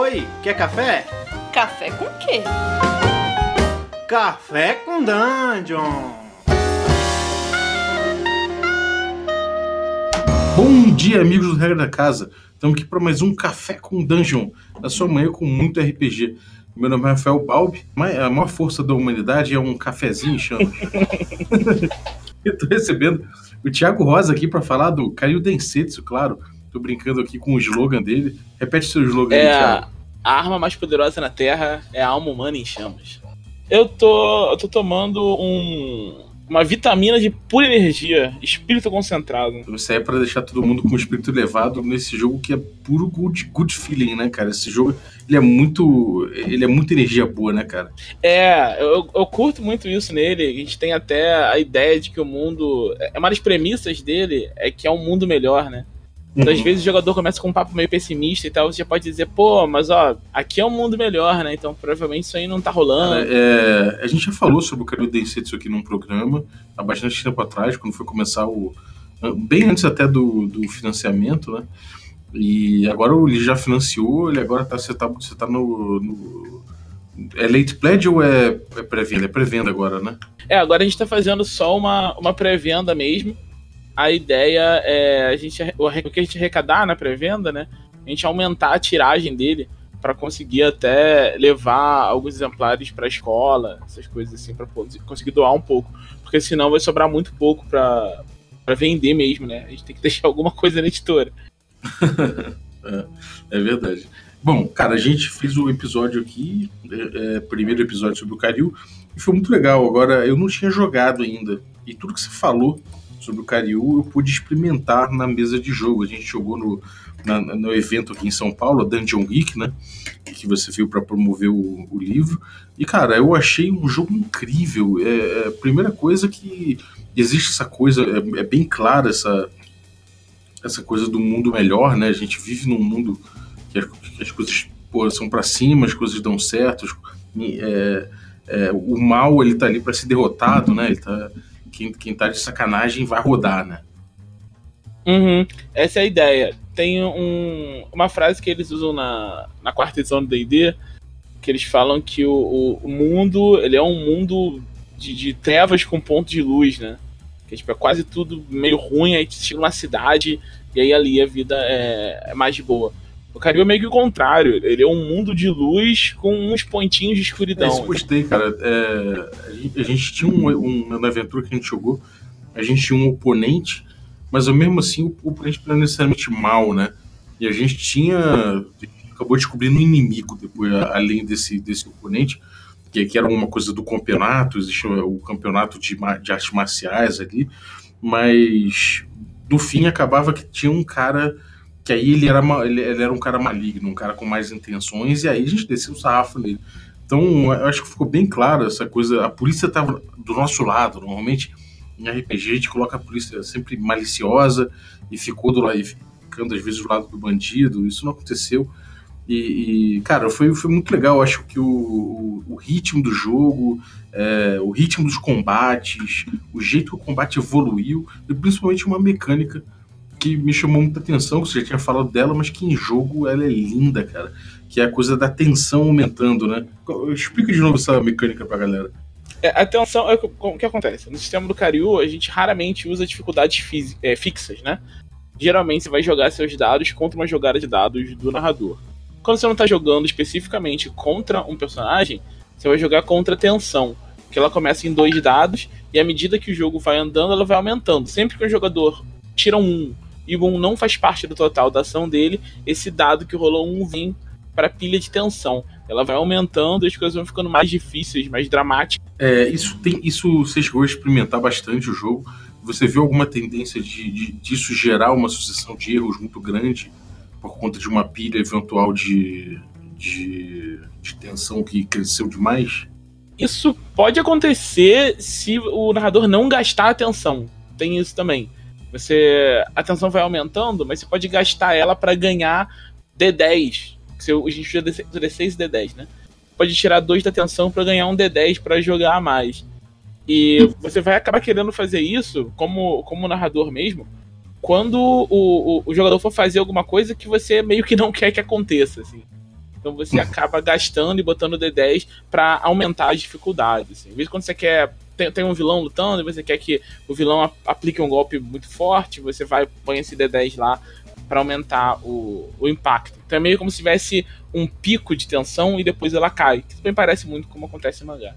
Oi, quer café? Café com quê? Café com Dungeon! Bom dia, amigos do Regra da Casa. Estamos aqui para mais um Café com Dungeon, na sua manhã com muito RPG. Meu nome é Rafael Balbi, a maior força da humanidade é um cafezinho em chama. Estou recebendo o Thiago Rosa aqui para falar do Caio Densetsu, claro. Tô brincando aqui com o slogan dele. Repete seu slogan é, aí, Thiago. A arma mais poderosa na Terra é a alma humana em chamas. Eu tô, eu tô tomando um, uma vitamina de pura energia, espírito concentrado. Isso aí é pra deixar todo mundo com o espírito elevado nesse jogo que é puro good, good feeling, né, cara? Esse jogo, ele é muito. Ele é muita energia boa, né, cara? É, eu, eu curto muito isso nele. A gente tem até a ideia de que o mundo. É uma das premissas dele é que é um mundo melhor, né? Então, às vezes o jogador começa com um papo meio pessimista e tal, você já pode dizer, pô, mas ó, aqui é um mundo melhor, né? Então provavelmente isso aí não tá rolando. É, a gente já falou sobre o Cario Densetsu aqui num programa, há bastante tempo atrás, quando foi começar o. Bem antes até do, do financiamento, né? E agora ele já financiou, ele agora tá, você tá, você tá no, no é late pledge ou é, é pré-venda? É pré-venda agora, né? É, agora a gente tá fazendo só uma, uma pré-venda mesmo a ideia é a gente o que a gente arrecadar na pré-venda, né? A gente aumentar a tiragem dele para conseguir até levar alguns exemplares para a escola, essas coisas assim, para conseguir doar um pouco, porque senão vai sobrar muito pouco para vender mesmo, né? A gente tem que deixar alguma coisa na editora. é, é, verdade. Bom, cara, a gente fez o episódio aqui, é, é, primeiro episódio sobre o Caril, e foi muito legal. Agora, eu não tinha jogado ainda, e tudo que você falou sobre o Cariú, eu pude experimentar na mesa de jogo. A gente jogou no, na, no evento aqui em São Paulo, Dungeon Geek, né? Que você viu para promover o, o, livro. E, cara, eu achei um jogo incrível. É, é, a primeira coisa que existe essa coisa, é, é, bem clara essa, essa coisa do mundo melhor, né? A gente vive num mundo que as, que as coisas pô, são para cima, as coisas dão certo. É, é, o mal ele tá ali para ser derrotado, né? Ele tá, quem, quem tá de sacanagem vai rodar, né? Uhum. Essa é a ideia. Tem um, uma frase que eles usam na, na quarta edição do D&D, que eles falam que o, o, mundo ele é um mundo de, de trevas com ponto de luz, né? Que tipo, é quase tudo meio ruim, aí chega uma cidade e aí ali a vida é, é mais boa. O Caribe é meio que o contrário. Ele é um mundo de luz com uns pontinhos de escuridão. É, isso gostei, cara. É, a gente tinha um, um, na aventura que a gente jogou, a gente tinha um oponente, mas mesmo assim o oponente não é necessariamente mal, né? E a gente tinha. acabou descobrindo um inimigo depois, além desse, desse oponente, que, que era uma coisa do campeonato, existia o campeonato de, de artes marciais ali, mas no fim acabava que tinha um cara que aí ele era, ele, ele, era um cara maligno, um cara com mais intenções, e aí a gente desceu o sarrafo nele. Então, eu acho que ficou bem claro essa coisa. A polícia estava do nosso lado. Normalmente, em RPG, a gente coloca a polícia sempre maliciosa e ficou do lado, ficando às vezes do lado do bandido. Isso não aconteceu. E, e cara, foi, foi muito legal. Eu acho que o, o, o ritmo do jogo, é, o ritmo dos combates, o jeito que o combate evoluiu, e principalmente uma mecânica que me chamou muita atenção, que você já tinha falado dela, mas que em jogo ela é linda, cara. Que é a coisa da tensão aumentando, né? Explica de novo essa mecânica pra galera. É, a tensão é o que acontece. No sistema do Cariú, a gente raramente usa dificuldades é, fixas, né? Geralmente você vai jogar seus dados contra uma jogada de dados do narrador. Quando você não está jogando especificamente contra um personagem, você vai jogar contra a tensão. Que ela começa em dois dados, e à medida que o jogo vai andando, ela vai aumentando. Sempre que o jogador tira um e o 1 não faz parte do total da ação dele, esse dado que rolou um vem para a pilha de tensão. Ela vai aumentando e as coisas vão ficando mais difíceis, mais dramáticas. É, isso tem, isso você chegou a experimentar bastante o jogo. Você viu alguma tendência de, de disso gerar uma sucessão de erros muito grande por conta de uma pilha eventual de, de, de tensão que cresceu demais? Isso pode acontecer se o narrador não gastar atenção. Tem isso também. Você a tensão vai aumentando, mas você pode gastar ela para ganhar D10. Se a gente usa D6 e D10, né? Pode tirar dois da tensão para ganhar um D10 para jogar mais. E você vai acabar querendo fazer isso como, como narrador mesmo, quando o, o, o, jogador for fazer alguma coisa que você meio que não quer que aconteça, assim. Então você acaba gastando e botando D10 para aumentar as dificuldades. Assim. Às vezes quando você quer. Tem, tem um vilão lutando e você quer que o vilão aplique um golpe muito forte, você vai põe esse D10 lá para aumentar o, o impacto. Então é meio como se tivesse um pico de tensão e depois ela cai. Que também parece muito como acontece no mangá.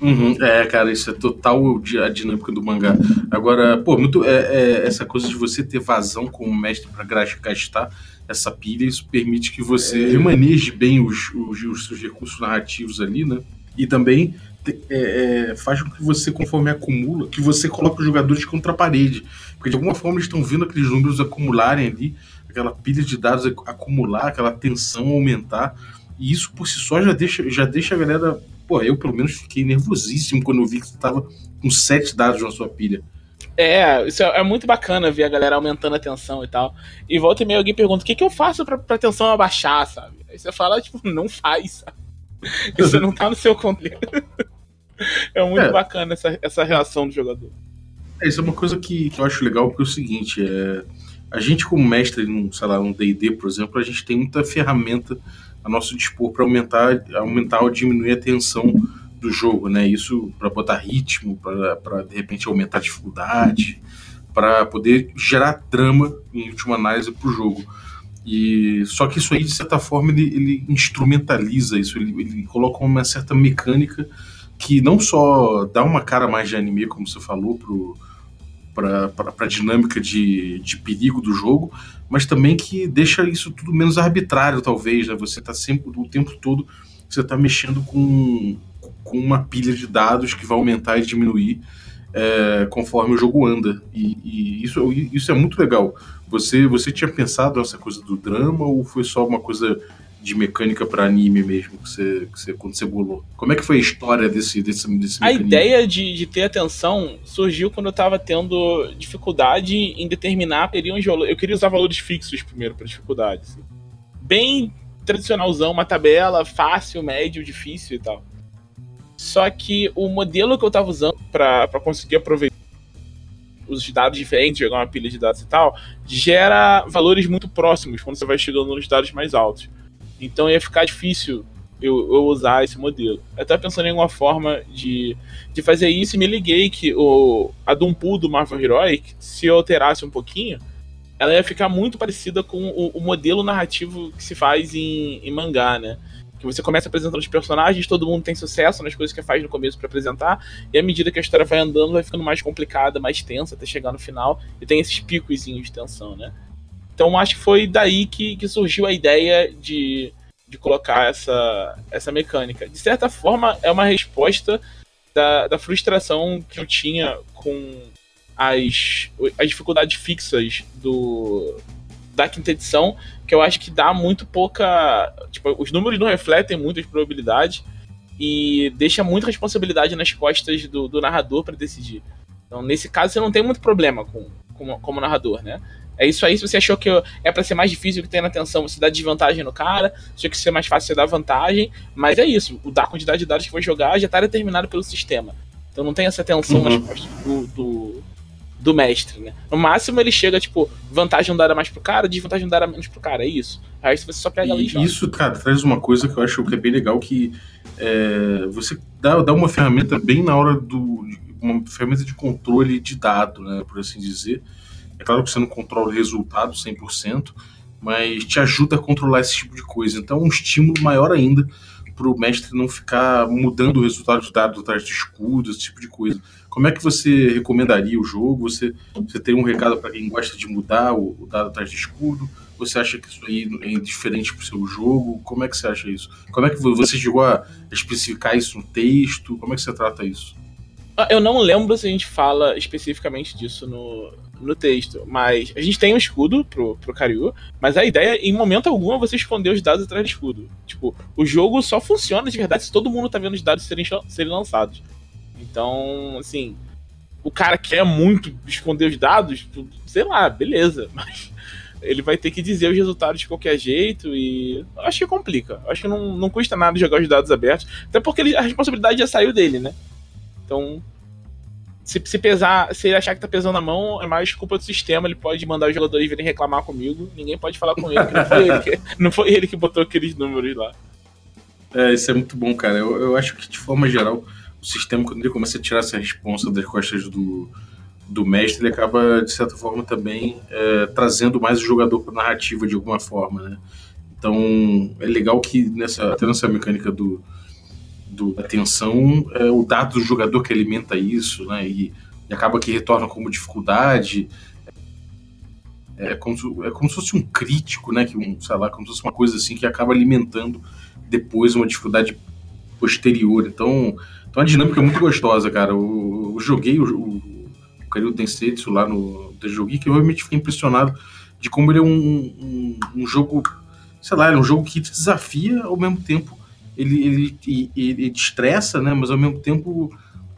Uhum, é, cara, isso é total a dinâmica do mangá. Agora, pô, muito é, é essa coisa de você ter vazão como mestre para gastar essa pilha, isso permite que você é. remaneje bem os, os, os, seus recursos narrativos ali, né? E também é, é, faz com que você, conforme acumula, que você coloque os jogadores contra a parede. Porque de alguma forma eles estão vendo aqueles números acumularem ali, aquela pilha de dados acumular, aquela tensão aumentar. E isso por si só já deixa, já deixa a galera. Pô, eu pelo menos fiquei nervosíssimo quando eu vi que você tava com sete dados na sua pilha. É, isso é, é, muito bacana ver a galera aumentando a tensão e tal. E volta e meia alguém pergunta: o que, que eu faço pra, pra tensão abaixar, sabe? Aí você fala, tipo, não faz, sabe? Isso não tá no seu controle. é muito é. bacana essa, essa reação do jogador. É, isso é uma coisa que, que eu acho legal, porque é o seguinte, é, a gente como mestre num, sei lá, um D&D, por exemplo, a gente tem muita ferramenta a nosso dispor para aumentar, aumentar ou diminuir a tensão do jogo, né? Isso para botar ritmo, para de repente aumentar a dificuldade, para poder gerar trama em última análise para o jogo. E só que isso aí de certa forma ele, ele instrumentaliza isso, ele, ele, coloca uma certa mecânica que não só dá uma cara mais de anime, como você falou, para a dinâmica de, de perigo do jogo, mas também que deixa isso tudo menos arbitrário, talvez. Né? Você está sempre o tempo todo você está mexendo com com uma pilha de dados que vai aumentar e diminuir é, conforme o jogo anda. E, e, isso, isso é muito legal. Você, você tinha pensado nessa coisa do drama ou foi só uma coisa de mecânica para anime mesmo que você, que você, quando você bolou? Como é que foi a história desse, desse, desse A ideia de, de ter atenção surgiu quando eu estava tendo dificuldade em determinar de Eu queria usar valores fixos primeiro para dificuldade. Assim. Bem tradicionalzão, uma tabela fácil, médio, difícil e tal. Só que o modelo que eu tava usando para conseguir aproveitar os dados diferentes, jogar uma pilha de dados e tal, gera valores muito próximos quando você vai chegando nos dados mais altos. Então ia ficar difícil eu, eu usar esse modelo. Eu pensando em alguma forma de, de fazer isso e me liguei que o, a Dumpu do Marvel Heroic, se eu alterasse um pouquinho, ela ia ficar muito parecida com o, o modelo narrativo que se faz em, em mangá, né? Que você começa apresentando os personagens, todo mundo tem sucesso nas coisas que faz no começo para apresentar, e à medida que a história vai andando, vai ficando mais complicada, mais tensa, até chegar no final, e tem esses picos de tensão, né? Então acho que foi daí que, que surgiu a ideia de, de colocar essa, essa mecânica. De certa forma, é uma resposta da, da frustração que eu tinha com as, as dificuldades fixas do, da quinta edição, que eu acho que dá muito pouca. Tipo, os números não refletem muitas probabilidades e deixa muita responsabilidade nas costas do, do narrador para decidir. Então, nesse caso, você não tem muito problema com, com como narrador, né? É isso aí, se você achou que é para ser mais difícil que tem na atenção, você dá desvantagem no cara, se achou que ser mais fácil, você dá vantagem, mas é isso, o da quantidade de dados que vai jogar já está determinado pelo sistema. Então não tem essa tensão uhum. nas costas do, do, do mestre, né? No máximo ele chega, tipo, vantagem dada mais pro cara, desvantagem dada menos pro cara, é isso. Aí você só pega ali e joga. Isso, cara, traz uma coisa que eu acho que é bem legal, que é, você dá, dá uma ferramenta bem na hora do... uma ferramenta de controle de dado, né, por assim dizer. É claro que você não controla o resultado 100%, mas te ajuda a controlar esse tipo de coisa. Então é um estímulo maior ainda para o mestre não ficar mudando o resultado de dado atrás de escudo, esse tipo de coisa. Como é que você recomendaria o jogo? Você, você tem um recado para quem gosta de mudar o, o, dado atrás de escudo? Você acha que isso aí é diferente para o seu jogo? Como é que você acha isso? Como é que você chegou a especificar isso no texto? Como é que você trata isso? Ah, eu não lembro se a gente fala especificamente disso no, no texto, mas a gente tem um escudo pro, pro Karyu, mas a ideia, em momento algum, é você esconder os dados atrás do escudo. Tipo, o jogo só funciona de verdade se todo mundo tá vendo os dados serem, serem lançados. Então, assim, o cara quer muito esconder os dados, sei lá, beleza, mas ele vai ter que dizer os resultados de qualquer jeito e acho que complica. Acho que não, não custa nada jogar os dados abertos, até porque ele, a responsabilidade já saiu dele, né? Então, se, se, pesar, se ele achar que tá pesando a mão, é mais culpa do sistema. Ele pode mandar os jogadores virem reclamar comigo. Ninguém pode falar com ele, que não foi ele que, não foi ele que botou aqueles números lá. É, isso é muito bom, cara. Eu, eu acho que, de forma geral, o sistema, quando ele começa a tirar essa responsa das costas do, do mestre, ele acaba, de certa forma, também é, trazendo mais o jogador para narrativa de alguma forma, né? Então, é legal que nessa, até nessa mecânica do, do, da tensão, é o dado do jogador que alimenta isso, né? E, e acaba que retorna como dificuldade. É como, se, é como se fosse um crítico, né? Que um, sei lá, como se fosse uma coisa assim que acaba alimentando depois uma dificuldade posterior. Então, então a dinâmica muito gostosa, cara. Eu, eu joguei o, o, o Karyu Densetsu lá no joguei que eu realmente fiquei impressionado de como ele é um, um, um jogo, sei lá, é um jogo que te desafia ao mesmo tempo ele, ele, ele, ele te estressa, né? Mas ao mesmo tempo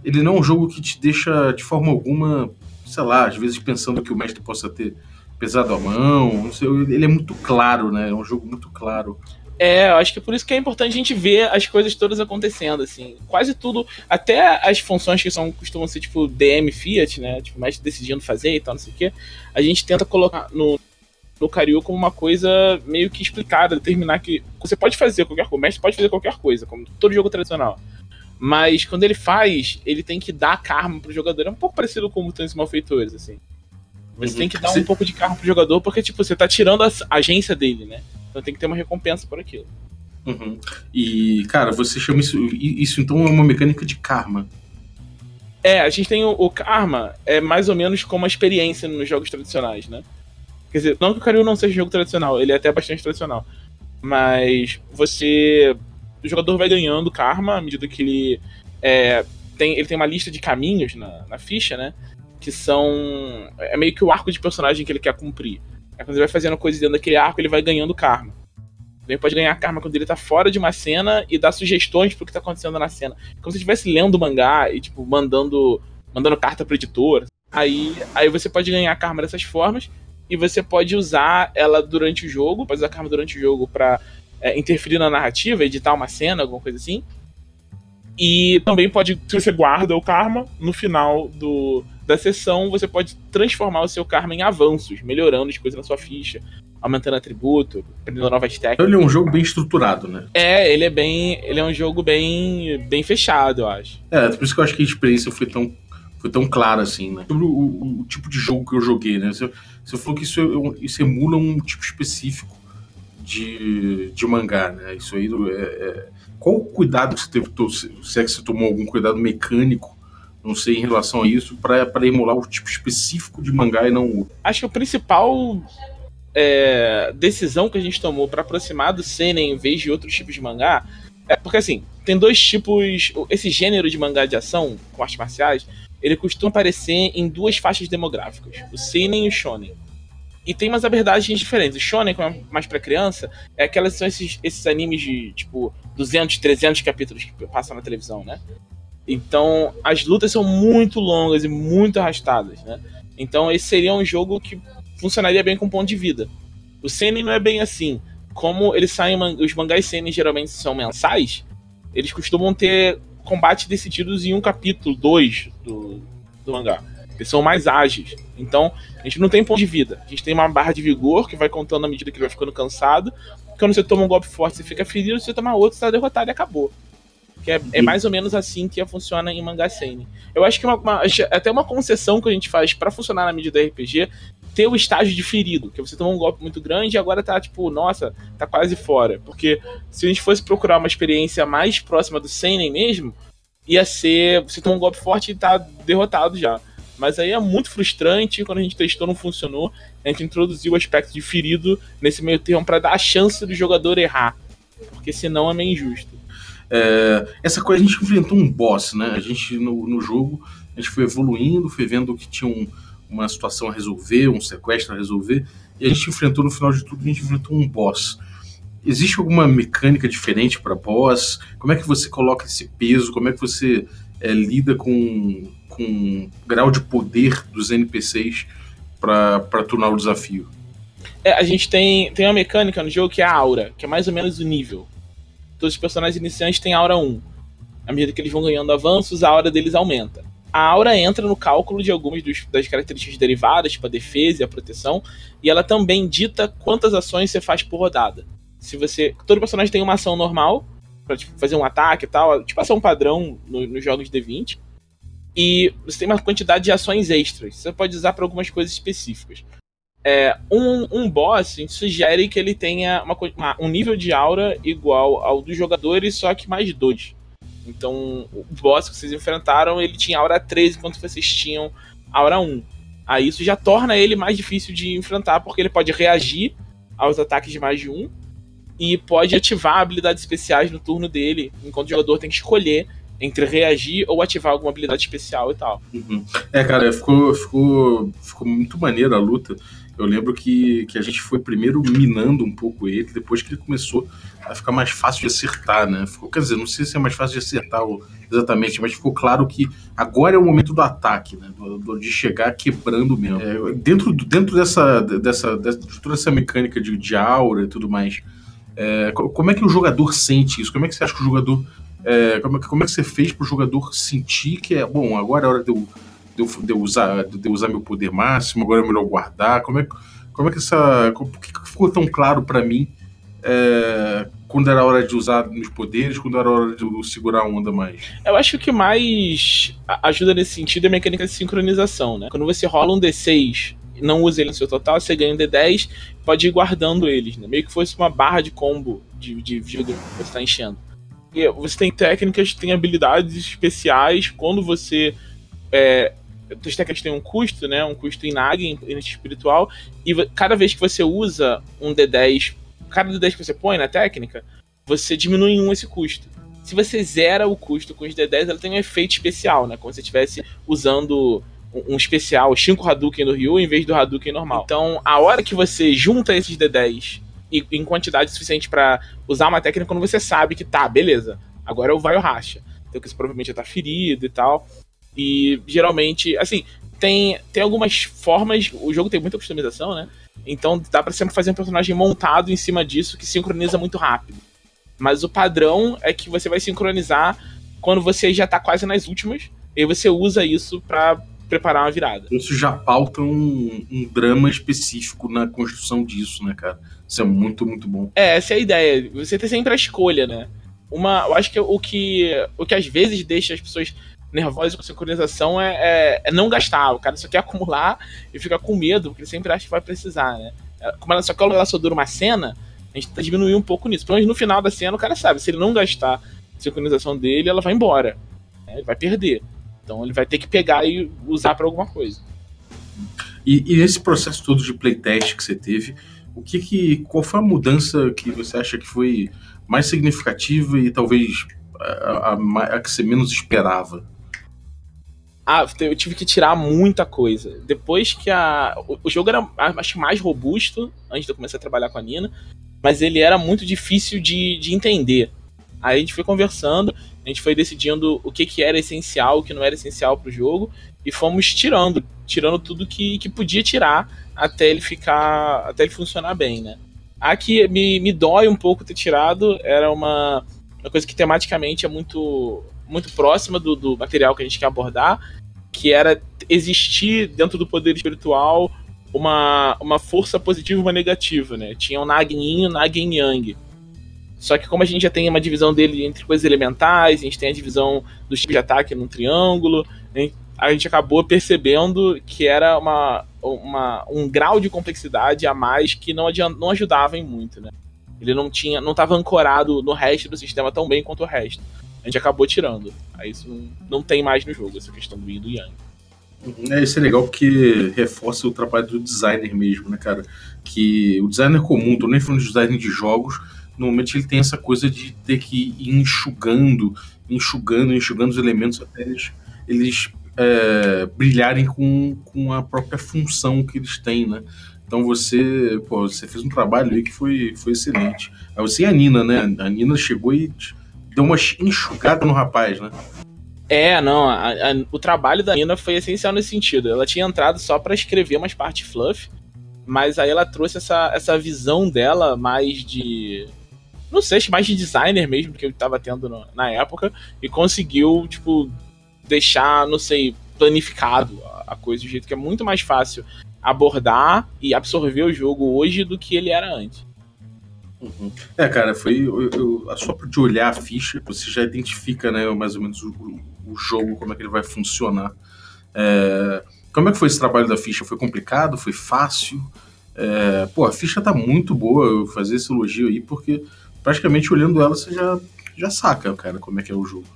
ele não é um jogo que te deixa de forma alguma, sei lá, às vezes pensando que o mestre possa ter pesado a mão. Não sei, ele é muito claro, né? É um jogo muito claro. É, eu acho que é por isso que é importante a gente ver as coisas todas acontecendo, assim. Quase tudo, até as funções que são costumam ser tipo DM Fiat, né? Tipo, mestre decidindo fazer e tal, não sei o quê. A gente tenta colocar no, no Karyu como uma coisa meio que explicada, determinar que você pode fazer qualquer coisa, o mestre pode fazer qualquer coisa, como todo jogo tradicional. Mas quando ele faz, ele tem que dar karma pro jogador. É um pouco parecido com mutantes malfeitores, assim. Você uhum. tem que dar um pouco de karma pro jogador, porque, tipo, você tá tirando a agência dele, né? Então tem que ter uma recompensa por aquilo. Uhum. E, cara, você chama isso. Isso então é uma mecânica de karma. É, a gente tem o, o karma, é mais ou menos como a experiência nos jogos tradicionais, né? Quer dizer, não que o Karyu não seja um jogo tradicional, ele é até bastante tradicional. Mas você. O jogador vai ganhando karma à medida que ele. É, tem, ele tem uma lista de caminhos na, na ficha, né? Que são. É meio que o arco de personagem que ele quer cumprir. É quando ele vai fazendo coisas dentro daquele arco, ele vai ganhando karma. Ele pode ganhar karma quando ele tá fora de uma cena e dar sugestões pro que tá acontecendo na cena. Como se estivesse lendo o mangá e, tipo, mandando, mandando carta pro editor. Aí, aí você pode ganhar karma dessas formas e você pode usar ela durante o jogo, pode usar karma durante o jogo para é, interferir na narrativa, editar uma cena, alguma coisa assim. E também pode, se você guarda o karma, no final do, da sessão você pode transformar o seu karma em avanços, melhorando as coisas na sua ficha, aumentando atributo, aprendendo novas técnicas. Ele é um jogo bem estruturado, né? É, ele é bem. Ele é um jogo bem, bem fechado, eu acho. É, por isso que eu acho que a experiência foi tão foi tão claro assim, né? Sobre o, o, o, tipo de jogo que eu joguei, né? Você, você falou que isso, é, isso emula um tipo específico de, de mangá, né? Isso aí é, é... Qual o cuidado que você teve, se é que você tomou algum cuidado mecânico, não sei, em relação a isso, para emular o tipo específico de mangá e não o. Acho que o principal é, decisão que a gente tomou para aproximar do Senen em vez de outros tipos de mangá é porque assim, tem dois tipos. Esse gênero de mangá de ação com artes marciais ele costuma aparecer em duas faixas demográficas, o seinen e o shonen. E tem umas abordagens diferentes. O shonen, como é mais para criança, é aquelas são esses, esses animes de tipo 200, 300 capítulos que passam na televisão, né? Então, as lutas são muito longas e muito arrastadas, né? Então, esse seria um jogo que funcionaria bem com ponto de vida. O seinen não é bem assim. Como eles saem, os mangás seinen geralmente são mensais, eles costumam ter combates decididos em um capítulo, dois do, do mangá. Eles são mais ágeis. Então, a gente não tem ponto de vida. A gente tem uma barra de vigor que vai contando à medida que ele vai ficando cansado. Quando você toma um golpe forte, você fica ferido. Se você tomar outro, você tá derrotado e acabou. Que é, é, mais ou menos assim que funciona em mangá seinen. Eu acho que uma, uma, até uma concessão que a gente faz para funcionar na mídia do RPG ter o estágio de ferido, que você tomou um golpe muito grande e agora tá tipo, nossa, tá quase fora. Porque se a gente fosse procurar uma experiência mais próxima do Seinen mesmo, ia ser você tomou um golpe forte e tá derrotado já. Mas aí é muito frustrante, quando a gente testou não funcionou, a gente introduziu o aspecto de ferido nesse meio termo para dar a chance do jogador errar, porque senão é meio injusto. É, essa coisa a gente enfrentou um boss, né? A gente no, no jogo a gente foi evoluindo, foi vendo que tinha um, uma situação a resolver, um sequestro a resolver, e a gente enfrentou, no final de tudo, a gente enfrentou um boss. Existe alguma mecânica diferente para boss? Como é que você coloca esse peso? Como é que você é, lida com, com grau de poder dos NPCs para tornar o desafio? É, a gente tem, tem uma mecânica no jogo que é a aura, que é mais ou menos o nível. Todos os personagens iniciantes têm aura 1. À medida que eles vão ganhando avanços, a aura deles aumenta. a aura entra no cálculo de algumas dos, das características derivadas, tipo a defesa e a proteção, e ela também dita quantas ações você faz por rodada. Se você. Todo personagem tem uma ação normal, pra tipo, fazer um ataque e tal, tipo ação padrão nos no jogos de D20. E você tem uma quantidade de ações extras. Você pode usar para algumas coisas específicas. É, um, um boss a gente sugere que ele tenha uma, uma, um nível de aura igual ao dos jogadores, só que mais dois. Então, o boss que vocês enfrentaram, ele tinha aura 3, enquanto vocês tinham aura 1. Aí isso já torna ele mais difícil de enfrentar, porque ele pode reagir aos ataques de mais de um e pode ativar habilidades especiais no turno dele, enquanto o jogador tem que escolher entre reagir ou ativar alguma habilidade especial e tal. Uhum. É, cara, ficou, ficou, ficou muito maneiro a luta. Eu lembro que, que a gente foi primeiro minando um pouco ele, depois que ele começou a ficar mais fácil de acertar, né? Ficou, quer dizer, não sei se é mais fácil de acertar exatamente, mas ficou claro que agora é o momento do ataque, né? Do, do, de chegar quebrando mesmo. É, dentro, dentro dessa, dessa, dessa, de toda essa mecânica de, de aura e tudo mais, é, como é que o jogador sente isso? Como é que você acha que o jogador. É, como, é, como é que você fez para o jogador sentir que é bom, agora é hora de eu de eu, de eu, usar, de usar meu poder máximo, agora é melhor guardar? Como é, como é que essa. Por que ficou tão claro para mim é, quando era hora de usar meus poderes, quando era hora de eu segurar a onda mais? Eu acho que o que mais ajuda nesse sentido é a mecânica de sincronização, né? Quando você rola um D6 não usa ele no seu total, você ganha um D10, pode ir guardando eles, né? Meio que fosse uma barra de combo de, de vida que você está enchendo. Você tem técnicas, tem habilidades especiais quando você é, as técnicas têm um custo, né? Um custo em NAG, em espiritual, e cada vez que você usa um D10, cada D10 que você põe na técnica, você diminui em um esse custo. Se você zera o custo com os D10, ela tem um efeito especial, né? Como se você estivesse usando um especial, 5 Hadouken do Ryu em vez do Hadouken normal. Então, a hora que você junta esses D10 e, em quantidade suficiente para usar uma técnica, quando você sabe que tá, beleza, agora eu vai o racha. Então, que você provavelmente já tá ferido e tal. E geralmente, assim, tem, tem algumas formas. O jogo tem muita customização, né? Então dá pra sempre fazer um personagem montado em cima disso que sincroniza muito rápido. Mas o padrão é que você vai sincronizar quando você já tá quase nas últimas. E você usa isso para preparar uma virada. Isso já pauta um, um, drama específico na construção disso, né, cara? Isso é muito, muito bom. É, essa é a ideia. Você tem sempre a escolha, né? Uma, eu acho que o que, o que às vezes deixa as pessoas nervosa com sincronização é, é, é, não gastar. O cara só quer acumular e fica com medo, porque ele sempre acha que vai precisar, né? É, como ela só quer ela só dura uma cena, a gente tá diminuindo um pouco nisso. Pelo menos no final da cena, o cara sabe, se ele não gastar a sincronização dele, ela vai embora. Né? Ele vai perder. Então ele vai ter que pegar e usar para alguma coisa. E, e esse processo todo de playtest que você teve, o que que qual foi a mudança que você acha que foi mais significativa e talvez a, a, a que você menos esperava? Ah, eu tive que tirar muita coisa. Depois que a. O, jogo era, acho mais robusto antes de eu começar a trabalhar com a Nina, mas ele era muito difícil de, de entender. Aí a gente foi conversando, gente foi decidindo o que, que era essencial, o que não era essencial pro jogo, e fomos tirando, tirando tudo que, que podia tirar até ele ficar. até ele funcionar bem, né? A que me, me dói um pouco ter tirado era uma, uma coisa que tematicamente é muito muito próxima do, do material que a gente quer abordar, que era existir dentro do poder espiritual uma, uma força positiva e uma negativa, né? Tinha o Nag Yin e o Nag Yang. Só que como a gente já tem uma divisão dele entre coisas elementais, a gente tem a divisão do tipo de ataque num triângulo, a gente acabou percebendo que era uma, uma, um grau de complexidade a mais que não, não ajudava em muito, né? Ele não tinha, não estava ancorado no resto do sistema tão bem quanto o resto a gente acabou tirando. Aí isso não, não tem mais no jogo, essa questão do Yin e do Yang. É, isso é legal porque reforça o trabalho do designer mesmo, né, cara? Que o designer comum, tô nem falando de designer de jogos, normalmente ele tem essa coisa de ter que ir enxugando, enxugando, enxugando os elementos até eles, eles é, brilharem com, com a própria função que eles têm, né? Então você, pô, você fez um trabalho aí que foi, foi excelente. Aí você e a Nina, né? A Nina chegou e deu uma enxugada no rapaz, né? É, não, a, a, o trabalho da Nina foi essencial nesse sentido. Ela tinha entrado só para escrever umas partes fluff, mas aí ela trouxe essa, essa visão dela mais de. Não sei, mais de designer mesmo, que eu tava tendo no, na época, e conseguiu, tipo, deixar, não sei, planificado a coisa, do jeito que é muito mais fácil abordar e absorver o jogo hoje do que ele era antes. Uhum. É, cara, foi eu, eu, só de olhar a ficha, você já identifica, né, mais ou menos o, o jogo, como é que ele vai funcionar. É, como é que foi esse trabalho da ficha? Foi complicado? Foi fácil? É, pô, a ficha tá muito boa, eu fazer esse elogio aí, porque praticamente olhando ela você já, já saca, cara, como é que é o jogo.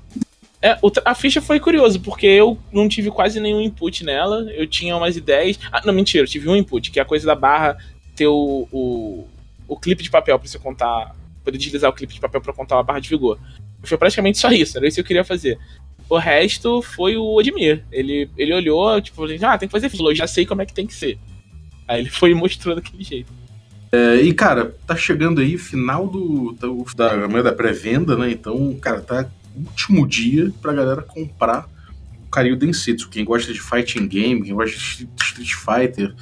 É, a ficha foi curioso, porque eu não tive quase nenhum input nela. Eu tinha umas ideias. Ah, não, mentira, eu tive um input, que é a coisa da barra ter o, o, o clipe de papel pra você contar. Poder utilizar o clipe de papel para contar uma barra de vigor. Foi praticamente só isso, era isso que eu queria fazer. O resto foi o Odmir. Ele, ele olhou, tipo, ah, tem que fazer ficha, eu já sei como é que tem que ser. Aí ele foi mostrando aquele jeito. É, e, cara, tá chegando aí final do, da, da pré-venda, né? Então, cara, tá último dia pra galera comprar o Karyu Densetsu. Quem gosta de fighting game, quem gosta de Street Fighter,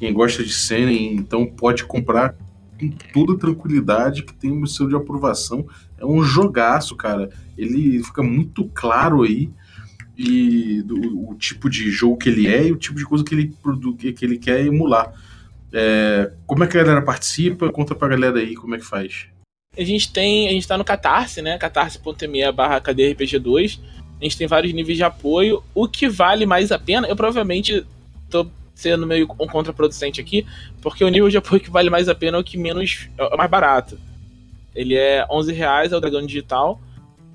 quem gosta de Seinen, então pode comprar com toda tranquilidade, que tem o seu de aprovação. É um jogaço, cara. Ele fica muito claro aí e do, o tipo de jogo que ele é e o tipo de coisa que ele, que ele quer emular. É, como é que a galera participa? Conta pra galera aí como é que faz a gente tem. A gente tá no Catarse, né? catarse.me barra RPG2. A gente tem vários níveis de apoio. O que vale mais a pena, eu provavelmente tô sendo meio um contraproducente aqui, porque o nível de apoio que vale mais a pena é o que menos. é o mais barato. Ele é 11 reais, é o Dragão Digital.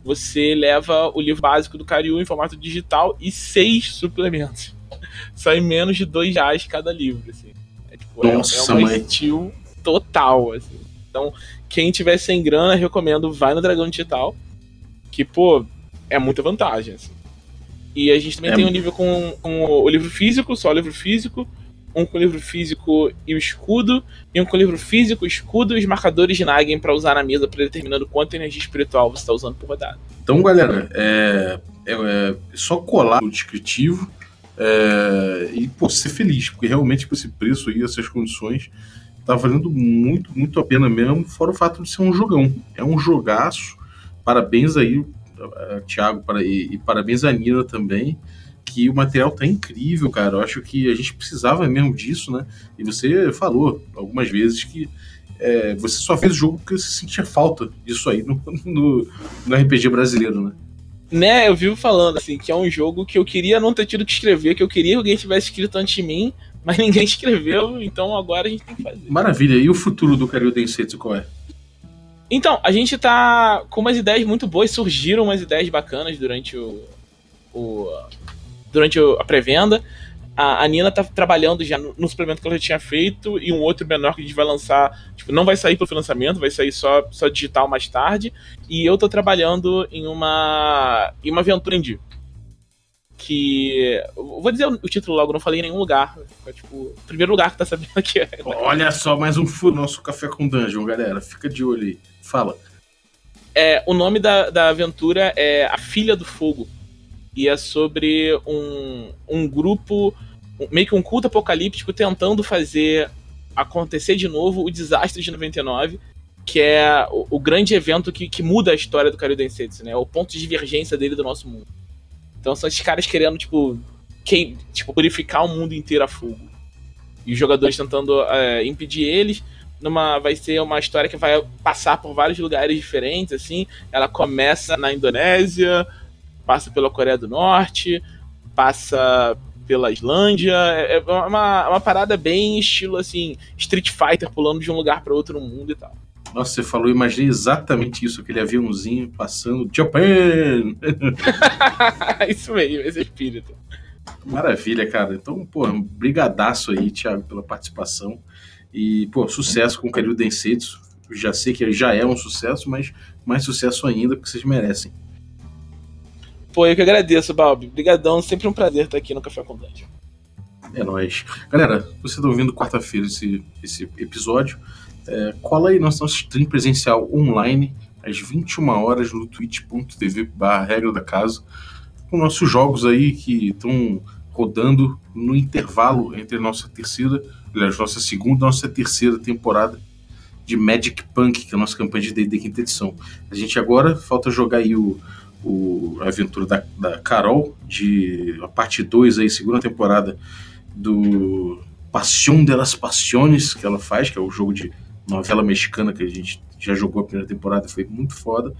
Você leva o livro básico do Cariú em formato digital e seis suplementos. Sai menos de dois reais cada livro, assim. É, tipo, Nossa, é, é uma mãe. total, assim. Então, quem tiver sem grana, recomendo, vai no Dragão Digital. Que, pô, é muita vantagem. Assim. E a gente também é. tem um nível com, com o livro físico, só o livro físico, um com o livro físico e o escudo, e um com o livro físico, escudo e os marcadores de Nagen para usar na mesa, predeterminando quanto energia espiritual você está usando por rodada. Então, galera, é, é, é só colar o descritivo é, e pô, ser feliz, porque realmente com esse preço aí, essas condições, tá valendo muito, muito a pena mesmo, fora o fato de ser um jogão. É um jogaço. Parabéns aí, Thiago, e, e, parabéns a Nina também, que o material tá incrível, cara. Eu acho que a gente precisava mesmo disso, né? E você falou algumas vezes que é, você só fez o jogo porque você sentia falta disso aí no, no, no RPG brasileiro, né? Né, eu vivo falando assim, que é um jogo que eu queria não ter tido que escrever, que eu queria que alguém tivesse escrito antes de mim, mas ninguém escreveu, então agora a gente tem que fazer. Maravilha. E o futuro do Karyu Densetsu qual é? Então, a gente tá com umas ideias muito boas, surgiram umas ideias bacanas durante o, o durante a pré-venda. A, a, Nina tá trabalhando já no, no, suplemento que ela já tinha feito e um outro menor que a gente vai lançar, tipo, não vai sair pelo lançamento, vai sair só, só digital mais tarde. E eu tô trabalhando em uma em uma aventura indie que. Vou dizer o título logo, não falei em nenhum lugar. É tipo, primeiro lugar que tá sabendo aqui é. Olha só, mais um furo nosso café com dungeon, galera. Fica de olho aí. Fala. É, o nome da, da aventura é A Filha do Fogo. E é sobre um, um grupo, meio que um culto apocalíptico, tentando fazer acontecer de novo o desastre de 99, que é o, o grande evento que, que muda a história do Karyu Densetsu, né? É o ponto de divergência dele do nosso mundo. Então são esses caras querendo, tipo, que, tipo purificar o mundo inteiro a fogo. E os jogadores tentando é, impedir eles. Numa, vai ser uma história que vai passar por vários lugares diferentes, assim. Ela começa na Indonésia, passa pela Coreia do Norte, passa pela Islândia. É, é uma, uma parada bem estilo, assim, Street Fighter pulando de um lugar para outro no mundo e tal. Nossa, você falou, imaginei exatamente isso, aquele aviãozinho passando. Japan! isso mesmo, esse espírito. Maravilha, cara. Então, pô, brigadaço aí, Thiago, pela participação. E, pô, sucesso com o Karyu Densetsu. Já sei que já é um sucesso, mas mais sucesso ainda, porque vocês merecem. Pô, eu que agradeço, Balbi. Obrigadão, sempre um prazer estar aqui no Café com Dungeon. É nóis. Galera, você tá ouvindo quarta-feira esse, esse episódio. É, cola aí nosso, nosso stream presencial online às 21 horas no twitch.tv barra regra da casa com nossos jogos aí que estão rodando no intervalo entre a nossa terceira, aliás, nossa segunda e nossa terceira temporada de Magic Punk, que é a nossa campanha de D&D quinta edição. A gente agora falta jogar aí o, o, a aventura da, da Carol, de a parte 2 aí, segunda temporada do Passion de las Passiones, que ela faz, que é o jogo de novela mexicana que a gente já jogou a primeira temporada, foi muito foda.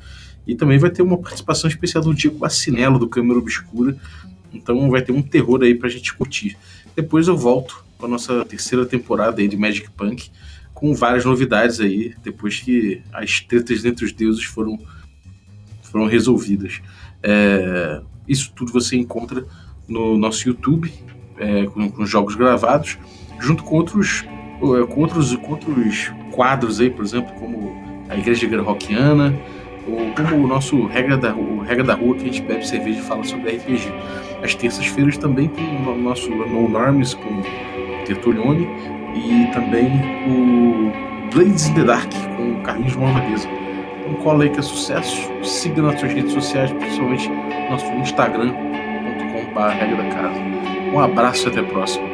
E também vai ter uma participação especial do Diego Bacinello, do Câmara Obscura. Então vai ter um terror aí pra gente curtir. Depois eu volto com a nossa terceira temporada aí de Magic Punk, com várias novidades aí, depois que as tretas entre os deuses foram, foram resolvidas. É, isso tudo você encontra no nosso YouTube, é, com, com, jogos gravados, junto com outros, é, com, outros, com outros quadros aí, por exemplo, como a Igreja Rockiana, ou como o nosso Regra da, o Regra da Rua, que a gente bebe cerveja e fala sobre RPG. As terças-feiras também tem o nosso No Norms com Tertulione e também o Blades in the Dark com o Carlinhos Malvadeza. Então cola aí que é sucesso, siga nas suas redes sociais, principalmente nosso instagram.com.br da casa. Um abraço e até a próxima.